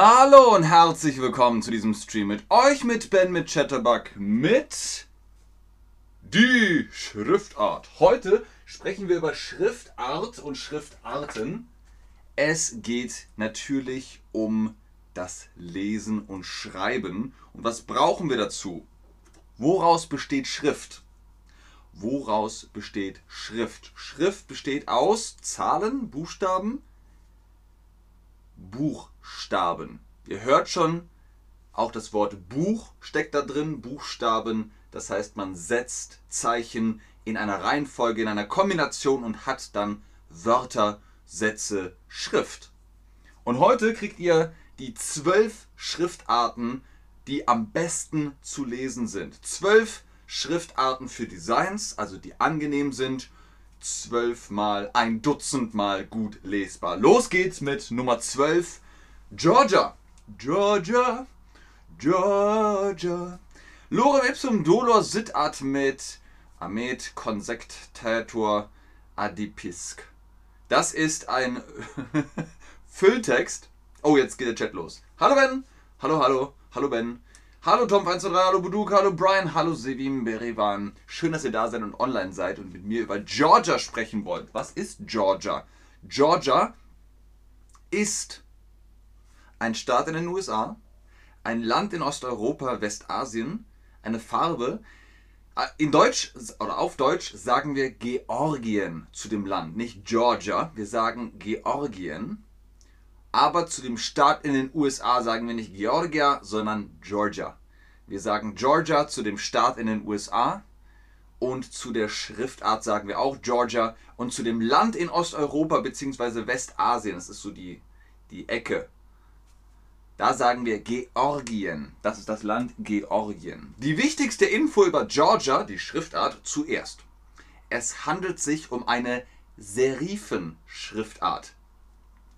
Hallo und herzlich willkommen zu diesem Stream mit euch, mit Ben, mit Chatterbug, mit die Schriftart. Heute sprechen wir über Schriftart und Schriftarten. Es geht natürlich um das Lesen und Schreiben. Und was brauchen wir dazu? Woraus besteht Schrift? Woraus besteht Schrift? Schrift besteht aus Zahlen, Buchstaben, Buchstaben. Ihr hört schon, auch das Wort Buch steckt da drin, Buchstaben. Das heißt, man setzt Zeichen in einer Reihenfolge, in einer Kombination und hat dann Wörter, Sätze, Schrift. Und heute kriegt ihr die zwölf Schriftarten, die am besten zu lesen sind. Zwölf Schriftarten für Designs, also die angenehm sind. Zwölfmal, ein Dutzend Mal gut lesbar. Los geht's mit Nummer 12. Georgia. Georgia. Georgia. Lorem ipsum dolor sit ad mit amet consectator adipisc. Das ist ein Fülltext. Oh, jetzt geht der Chat los. Hallo Ben. Hallo, hallo. Hallo Ben. Hallo Tom123, hallo Buduk, hallo Brian, hallo Sevim Berivan. Schön, dass ihr da seid und online seid und mit mir über Georgia sprechen wollt. Was ist Georgia? Georgia ist ein Staat in den USA, ein Land in Osteuropa, Westasien, eine Farbe. Äh, in Deutsch oder auf Deutsch sagen wir Georgien zu dem Land, nicht Georgia. Wir sagen Georgien. Aber zu dem Staat in den USA sagen wir nicht Georgia, sondern Georgia. Wir sagen Georgia zu dem Staat in den USA und zu der Schriftart sagen wir auch Georgia und zu dem Land in Osteuropa bzw. Westasien, das ist so die, die Ecke, da sagen wir Georgien. Das ist das Land Georgien. Die wichtigste Info über Georgia, die Schriftart, zuerst. Es handelt sich um eine Serifenschriftart.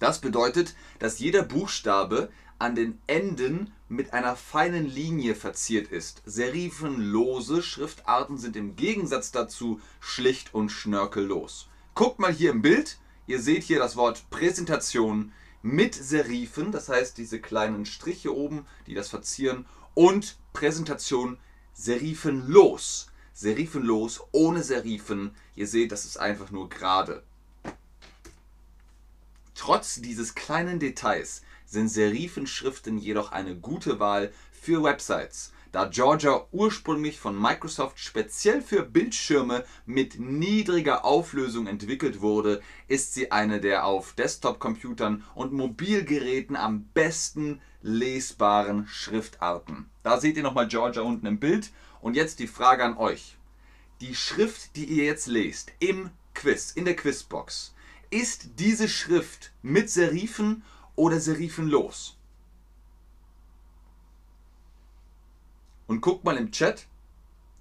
Das bedeutet, dass jeder Buchstabe an den Enden mit einer feinen Linie verziert ist. Serifenlose Schriftarten sind im Gegensatz dazu schlicht und schnörkellos. Guckt mal hier im Bild. Ihr seht hier das Wort Präsentation mit Serifen, das heißt diese kleinen Striche oben, die das verzieren, und Präsentation serifenlos. Serifenlos, ohne Serifen. Ihr seht, das ist einfach nur gerade. Trotz dieses kleinen Details sind Serifenschriften jedoch eine gute Wahl für Websites, da Georgia ursprünglich von Microsoft speziell für Bildschirme mit niedriger Auflösung entwickelt wurde, ist sie eine der auf Desktop-Computern und Mobilgeräten am besten lesbaren Schriftarten. Da seht ihr nochmal Georgia unten im Bild. Und jetzt die Frage an euch. Die Schrift, die ihr jetzt lest im Quiz, in der Quizbox, ist diese Schrift mit Serifen oder serifenlos? Und guckt mal im Chat.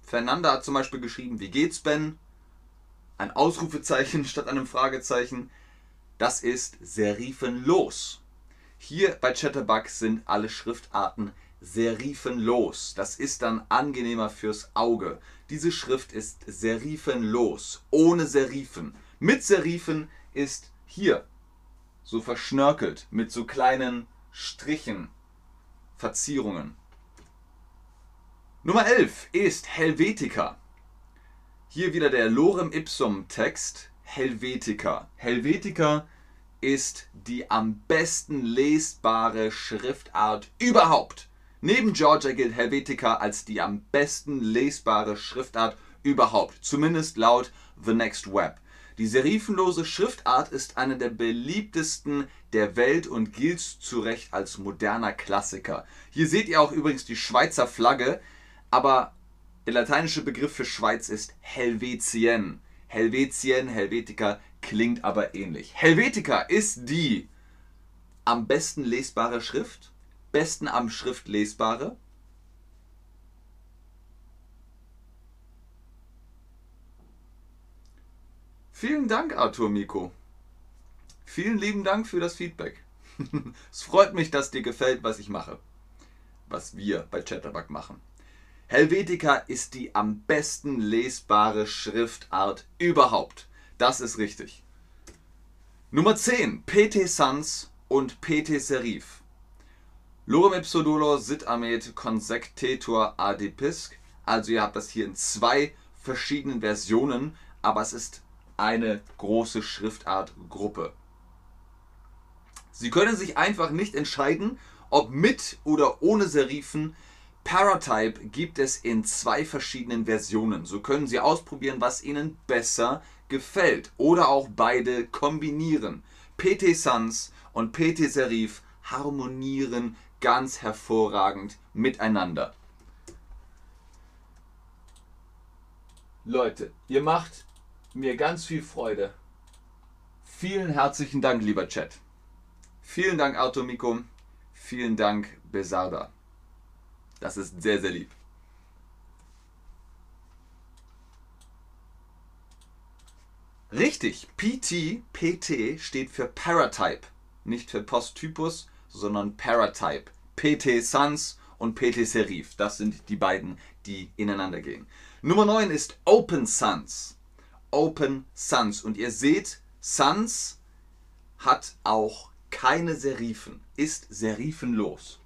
Fernanda hat zum Beispiel geschrieben, wie geht's, Ben? Ein Ausrufezeichen statt einem Fragezeichen. Das ist serifenlos. Hier bei Chatterbug sind alle Schriftarten serifenlos. Das ist dann angenehmer fürs Auge. Diese Schrift ist serifenlos, ohne Serifen. Mit Serifen ist hier so verschnörkelt mit so kleinen Strichen, Verzierungen. Nummer 11 ist Helvetica. Hier wieder der Lorem Ipsum Text Helvetica. Helvetica ist die am besten lesbare Schriftart überhaupt. Neben Georgia gilt Helvetica als die am besten lesbare Schriftart überhaupt, zumindest laut The Next Web. Die serifenlose Schriftart ist eine der beliebtesten der Welt und gilt zu Recht als moderner Klassiker. Hier seht ihr auch übrigens die Schweizer Flagge, aber der lateinische Begriff für Schweiz ist Helvetien. Helvetien, Helvetica klingt aber ähnlich. Helvetica ist die am besten lesbare Schrift, besten am Schrift lesbare, Vielen Dank, Arthur Miko. Vielen lieben Dank für das Feedback. es freut mich, dass dir gefällt, was ich mache. Was wir bei Chatterbug machen. Helvetica ist die am besten lesbare Schriftart überhaupt. Das ist richtig. Nummer 10. PT Sans und PT Serif. Lorem ipso dolor sit amet consectetur adipisc. Also ihr habt das hier in zwei verschiedenen Versionen, aber es ist eine große Schriftartgruppe. Sie können sich einfach nicht entscheiden, ob mit oder ohne Serifen. Paratype gibt es in zwei verschiedenen Versionen. So können Sie ausprobieren, was Ihnen besser gefällt oder auch beide kombinieren. PT Sans und PT Serif harmonieren ganz hervorragend miteinander. Leute, ihr macht mir ganz viel Freude. Vielen herzlichen Dank, lieber Chat. Vielen Dank, Artomiko. Vielen Dank, Besarda. Das ist sehr, sehr lieb. Richtig, PT, PT steht für Paratype. Nicht für Posttypus, sondern Paratype. PT Sans und PT Serif. Das sind die beiden, die ineinander gehen. Nummer 9 ist Open Sans. Open Sans. Und ihr seht, Sans hat auch keine Serifen, ist serifenlos.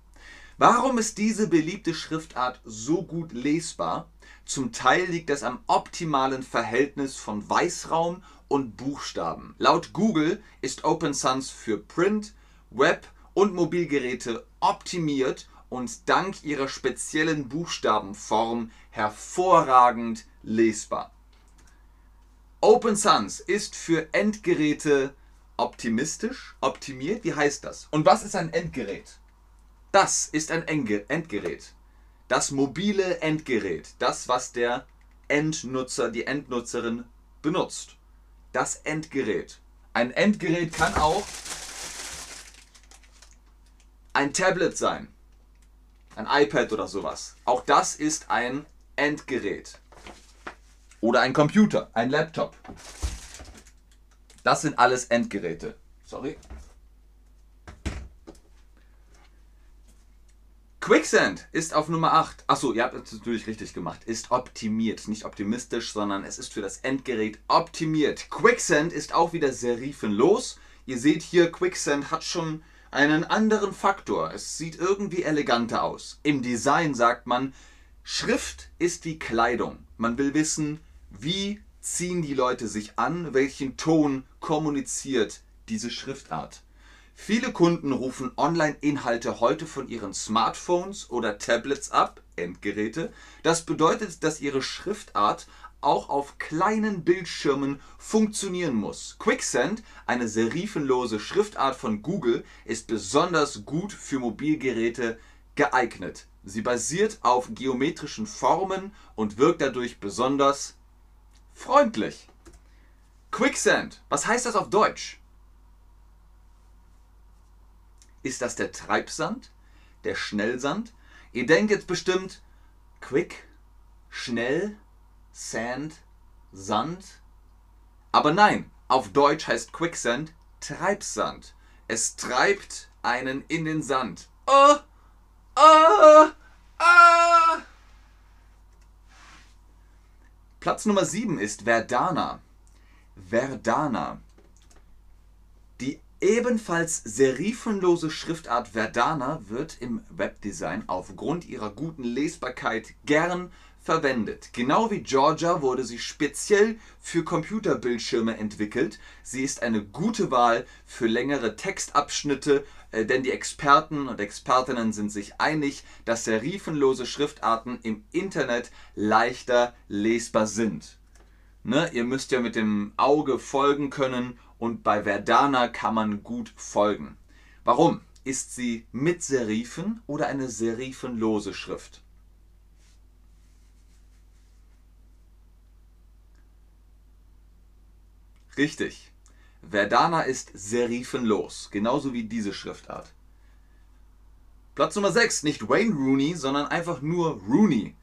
Warum ist diese beliebte Schriftart so gut lesbar? Zum Teil liegt es am optimalen Verhältnis von Weißraum und Buchstaben. Laut Google ist Open Sans für Print, Web und Mobilgeräte optimiert und dank ihrer speziellen Buchstabenform hervorragend lesbar. Open Sans ist für Endgeräte optimistisch, optimiert. Wie heißt das? Und was ist ein Endgerät? Das ist ein Endgerät. Das mobile Endgerät. Das, was der Endnutzer, die Endnutzerin benutzt. Das Endgerät. Ein Endgerät kann auch ein Tablet sein. Ein iPad oder sowas. Auch das ist ein Endgerät. Oder ein Computer, ein Laptop. Das sind alles Endgeräte. Sorry. Quicksand ist auf Nummer 8. Achso, ihr habt es natürlich richtig gemacht. Ist optimiert. Nicht optimistisch, sondern es ist für das Endgerät optimiert. Quicksand ist auch wieder serifenlos. Ihr seht hier, Quicksand hat schon einen anderen Faktor. Es sieht irgendwie eleganter aus. Im Design sagt man, Schrift ist wie Kleidung. Man will wissen, wie ziehen die Leute sich an, welchen Ton kommuniziert diese Schriftart. Viele Kunden rufen Online-Inhalte heute von ihren Smartphones oder Tablets ab, Endgeräte. Das bedeutet, dass ihre Schriftart auch auf kleinen Bildschirmen funktionieren muss. Quicksend, eine serifenlose Schriftart von Google, ist besonders gut für Mobilgeräte geeignet. Sie basiert auf geometrischen Formen und wirkt dadurch besonders freundlich. Quicksand, was heißt das auf Deutsch? Ist das der Treibsand? Der Schnellsand? Ihr denkt jetzt bestimmt, quick, schnell, sand, Sand. Aber nein, auf Deutsch heißt Quicksand Treibsand. Es treibt einen in den Sand. Oh, oh, oh. Platz Nummer 7 ist Verdana. Verdana. Die Ebenfalls serifenlose Schriftart Verdana wird im Webdesign aufgrund ihrer guten Lesbarkeit gern verwendet. Genau wie Georgia wurde sie speziell für Computerbildschirme entwickelt. Sie ist eine gute Wahl für längere Textabschnitte, äh, denn die Experten und Expertinnen sind sich einig, dass serifenlose Schriftarten im Internet leichter lesbar sind. Ne, ihr müsst ja mit dem Auge folgen können und bei Verdana kann man gut folgen. Warum? Ist sie mit Serifen oder eine serifenlose Schrift? Richtig. Verdana ist serifenlos, genauso wie diese Schriftart. Platz Nummer 6, nicht Wayne Rooney, sondern einfach nur Rooney.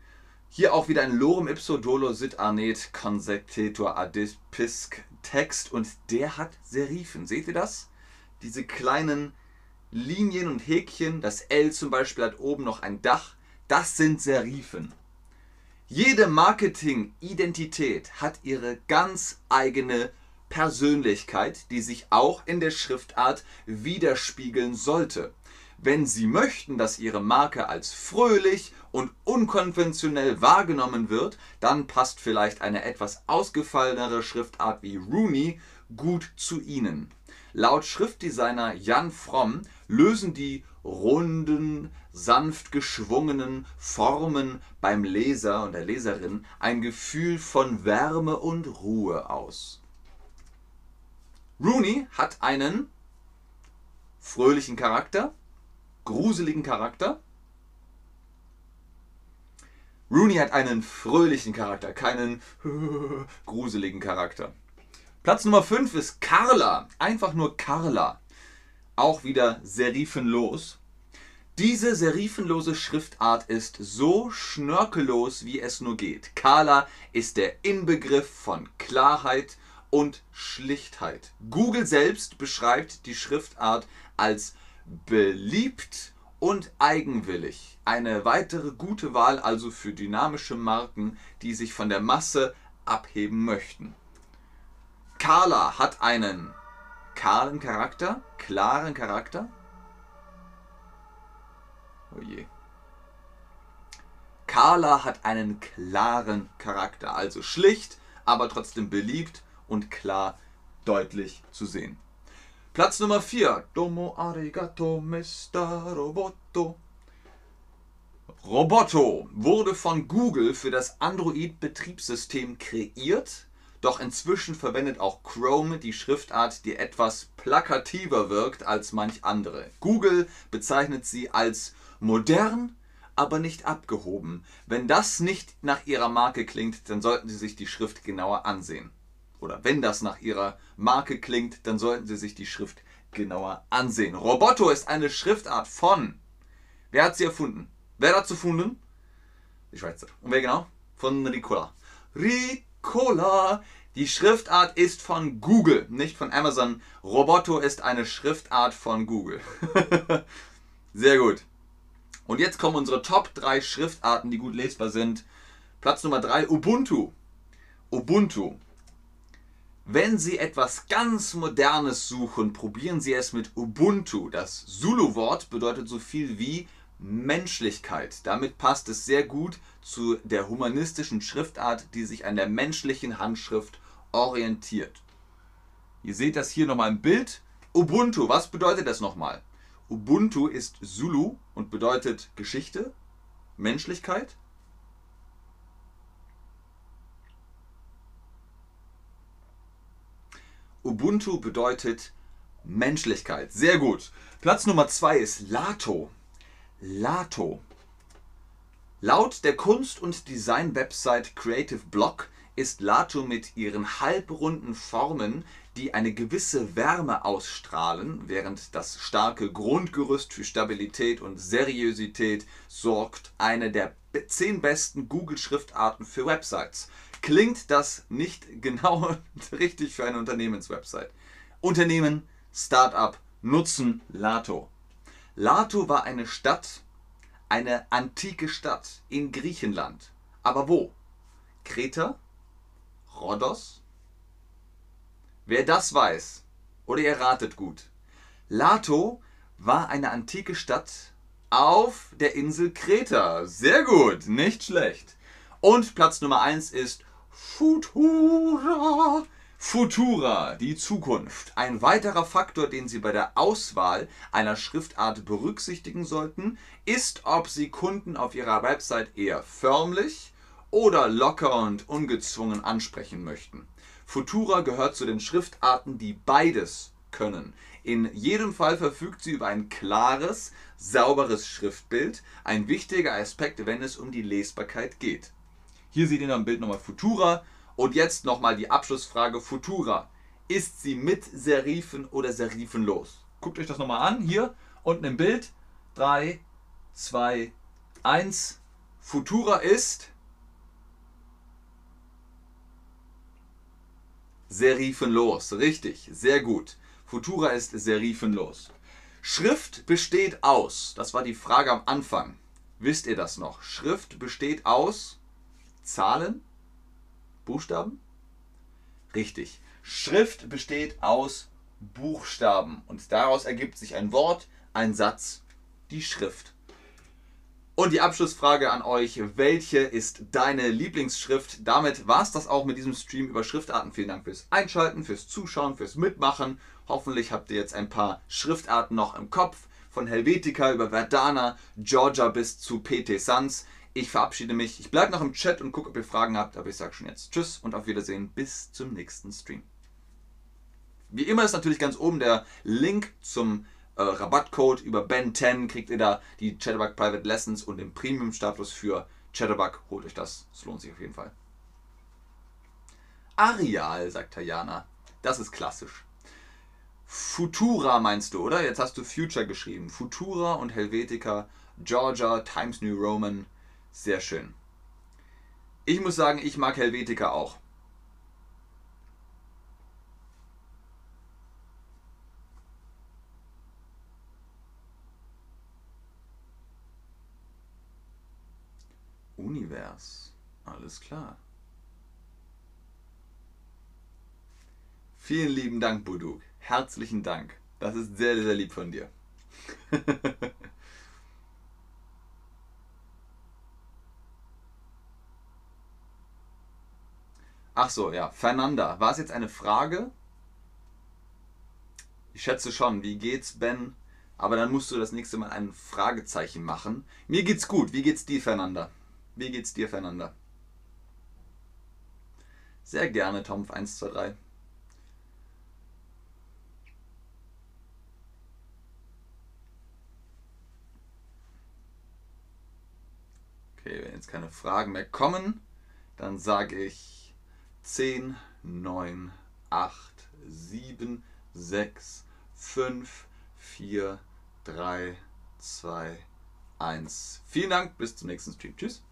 Hier auch wieder ein Lorem ipso dolo sit arnet consectetur adipisc Text und der hat Serifen. Seht ihr das? Diese kleinen Linien und Häkchen. Das L zum Beispiel hat oben noch ein Dach. Das sind Serifen. Jede Marketing-Identität hat ihre ganz eigene Persönlichkeit, die sich auch in der Schriftart widerspiegeln sollte. Wenn Sie möchten, dass Ihre Marke als fröhlich und unkonventionell wahrgenommen wird, dann passt vielleicht eine etwas ausgefallenere Schriftart wie Rooney gut zu Ihnen. Laut Schriftdesigner Jan Fromm lösen die runden, sanft geschwungenen Formen beim Leser und der Leserin ein Gefühl von Wärme und Ruhe aus. Rooney hat einen fröhlichen Charakter, gruseligen Charakter. Rooney hat einen fröhlichen Charakter, keinen gruseligen Charakter. Platz Nummer 5 ist Carla. Einfach nur Carla. Auch wieder serifenlos. Diese serifenlose Schriftart ist so schnörkellos, wie es nur geht. Carla ist der Inbegriff von Klarheit und Schlichtheit. Google selbst beschreibt die Schriftart als beliebt und eigenwillig. Eine weitere gute Wahl also für dynamische Marken, die sich von der Masse abheben möchten. Carla hat einen kahlen Charakter, klaren Charakter. Oh je. Carla hat einen klaren Charakter, also schlicht, aber trotzdem beliebt und klar deutlich zu sehen. Platz Nummer 4. Domo arigato, Mr. Roboto. Roboto wurde von Google für das Android-Betriebssystem kreiert doch inzwischen verwendet auch Chrome die Schriftart, die etwas plakativer wirkt als manch andere. Google bezeichnet sie als modern, aber nicht abgehoben. Wenn das nicht nach ihrer Marke klingt, dann sollten Sie sich die Schrift genauer ansehen. Oder wenn das nach ihrer Marke klingt, dann sollten Sie sich die Schrift genauer ansehen. Roboto ist eine Schriftart von. Wer hat sie erfunden? Wer hat dazu erfunden? Die Schweizer. Und wer genau? Von Ricola. Ricola. Cola. Die Schriftart ist von Google, nicht von Amazon. Roboto ist eine Schriftart von Google. Sehr gut. Und jetzt kommen unsere Top 3 Schriftarten, die gut lesbar sind. Platz Nummer 3, Ubuntu. Ubuntu. Wenn Sie etwas ganz Modernes suchen, probieren Sie es mit Ubuntu. Das Zulu-Wort bedeutet so viel wie Menschlichkeit. Damit passt es sehr gut zu der humanistischen Schriftart, die sich an der menschlichen Handschrift orientiert. Ihr seht das hier nochmal im Bild. Ubuntu, was bedeutet das nochmal? Ubuntu ist Zulu und bedeutet Geschichte, Menschlichkeit. Ubuntu bedeutet Menschlichkeit. Sehr gut. Platz Nummer zwei ist Lato. Lato. Laut der Kunst- und Design-Website Creative Block ist Lato mit ihren halbrunden Formen, die eine gewisse Wärme ausstrahlen, während das starke Grundgerüst für Stabilität und Seriosität sorgt, eine der zehn besten Google-Schriftarten für Websites. Klingt das nicht genau richtig für eine Unternehmenswebsite? Unternehmen, Startup nutzen Lato. Lato war eine Stadt, eine antike Stadt in Griechenland. Aber wo? Kreta? Rhodos? Wer das weiß, oder ihr ratet gut, Lato war eine antike Stadt auf der Insel Kreta. Sehr gut, nicht schlecht. Und Platz Nummer 1 ist Futura. Futura, die Zukunft. Ein weiterer Faktor, den Sie bei der Auswahl einer Schriftart berücksichtigen sollten, ist, ob Sie Kunden auf Ihrer Website eher förmlich oder locker und ungezwungen ansprechen möchten. Futura gehört zu den Schriftarten, die beides können. In jedem Fall verfügt sie über ein klares, sauberes Schriftbild, ein wichtiger Aspekt, wenn es um die Lesbarkeit geht. Hier seht ihr am Bild nochmal Futura und jetzt nochmal die Abschlussfrage Futura. Ist sie mit Serifen oder serifenlos? Guckt euch das nochmal an. Hier unten im Bild. 3, 2, 1. Futura ist serifenlos. Richtig, sehr gut. Futura ist serifenlos. Schrift besteht aus, das war die Frage am Anfang. Wisst ihr das noch? Schrift besteht aus Zahlen, Buchstaben? Richtig. Schrift besteht aus Buchstaben und daraus ergibt sich ein Wort, ein Satz die Schrift. Und die Abschlussfrage an euch, welche ist deine Lieblingsschrift? Damit war es das auch mit diesem Stream über Schriftarten. Vielen Dank fürs Einschalten, fürs Zuschauen, fürs Mitmachen. Hoffentlich habt ihr jetzt ein paar Schriftarten noch im Kopf. Von Helvetica über Verdana, Georgia bis zu PT Sans. Ich verabschiede mich. Ich bleibe noch im Chat und gucke, ob ihr Fragen habt. Aber ich sage schon jetzt Tschüss und auf Wiedersehen. Bis zum nächsten Stream. Wie immer ist natürlich ganz oben der Link zum äh, Rabattcode über Ben10. Kriegt ihr da die Chatterbug Private Lessons und den Premium-Status für Chatterbug. Holt euch das. Es lohnt sich auf jeden Fall. Areal, sagt Tajana. Das ist klassisch. Futura meinst du, oder? Jetzt hast du Future geschrieben. Futura und Helvetica, Georgia, Times New Roman. Sehr schön. Ich muss sagen, ich mag Helvetica auch. Univers. Alles klar. Vielen lieben Dank, Buduk. Herzlichen Dank. Das ist sehr, sehr lieb von dir. Ach so, ja. Fernanda, war es jetzt eine Frage? Ich schätze schon. Wie geht's, Ben? Aber dann musst du das nächste Mal ein Fragezeichen machen. Mir geht's gut. Wie geht's dir, Fernanda? Wie geht's dir, Fernanda? Sehr gerne, Tom 123. Okay, wenn jetzt keine Fragen mehr kommen, dann sage ich 10, 9, 8, 7, 6, 5, 4, 3, 2, 1. Vielen Dank, bis zum nächsten Stream. Tschüss.